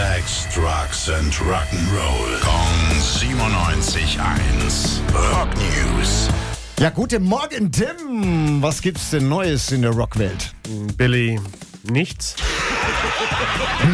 Sex, Drugs and Rock'n'Roll. Kong 97.1. Rock News. Ja, guten Morgen, Tim. Was gibt's denn Neues in der Rockwelt? Billy, nichts.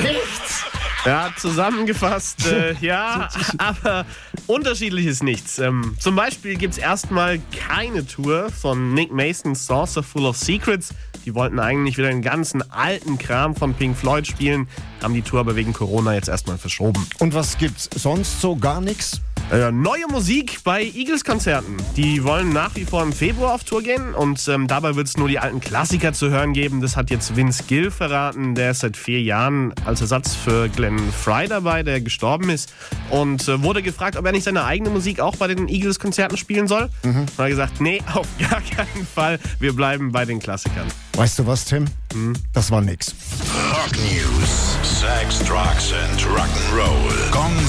Nichts. Ja, zusammengefasst, äh, ja, aber unterschiedliches nichts. Ähm, zum Beispiel gibt es erstmal keine Tour von Nick Masons Saucer Full of Secrets. Die wollten eigentlich wieder den ganzen alten Kram von Pink Floyd spielen, haben die Tour aber wegen Corona jetzt erstmal verschoben. Und was gibt's sonst so gar nichts? Äh, neue Musik bei Eagles-Konzerten. Die wollen nach wie vor im Februar auf Tour gehen und ähm, dabei wird es nur die alten Klassiker zu hören geben. Das hat jetzt Vince Gill verraten. Der ist seit vier Jahren als Ersatz für Glenn Fry dabei, der gestorben ist. Und äh, wurde gefragt, ob er nicht seine eigene Musik auch bei den Eagles-Konzerten spielen soll. Mhm. Und er hat gesagt, nee, auf gar keinen Fall. Wir bleiben bei den Klassikern. Weißt du was, Tim? Das war nix. Rock News. Sex, Drugs and Rock'n'Roll.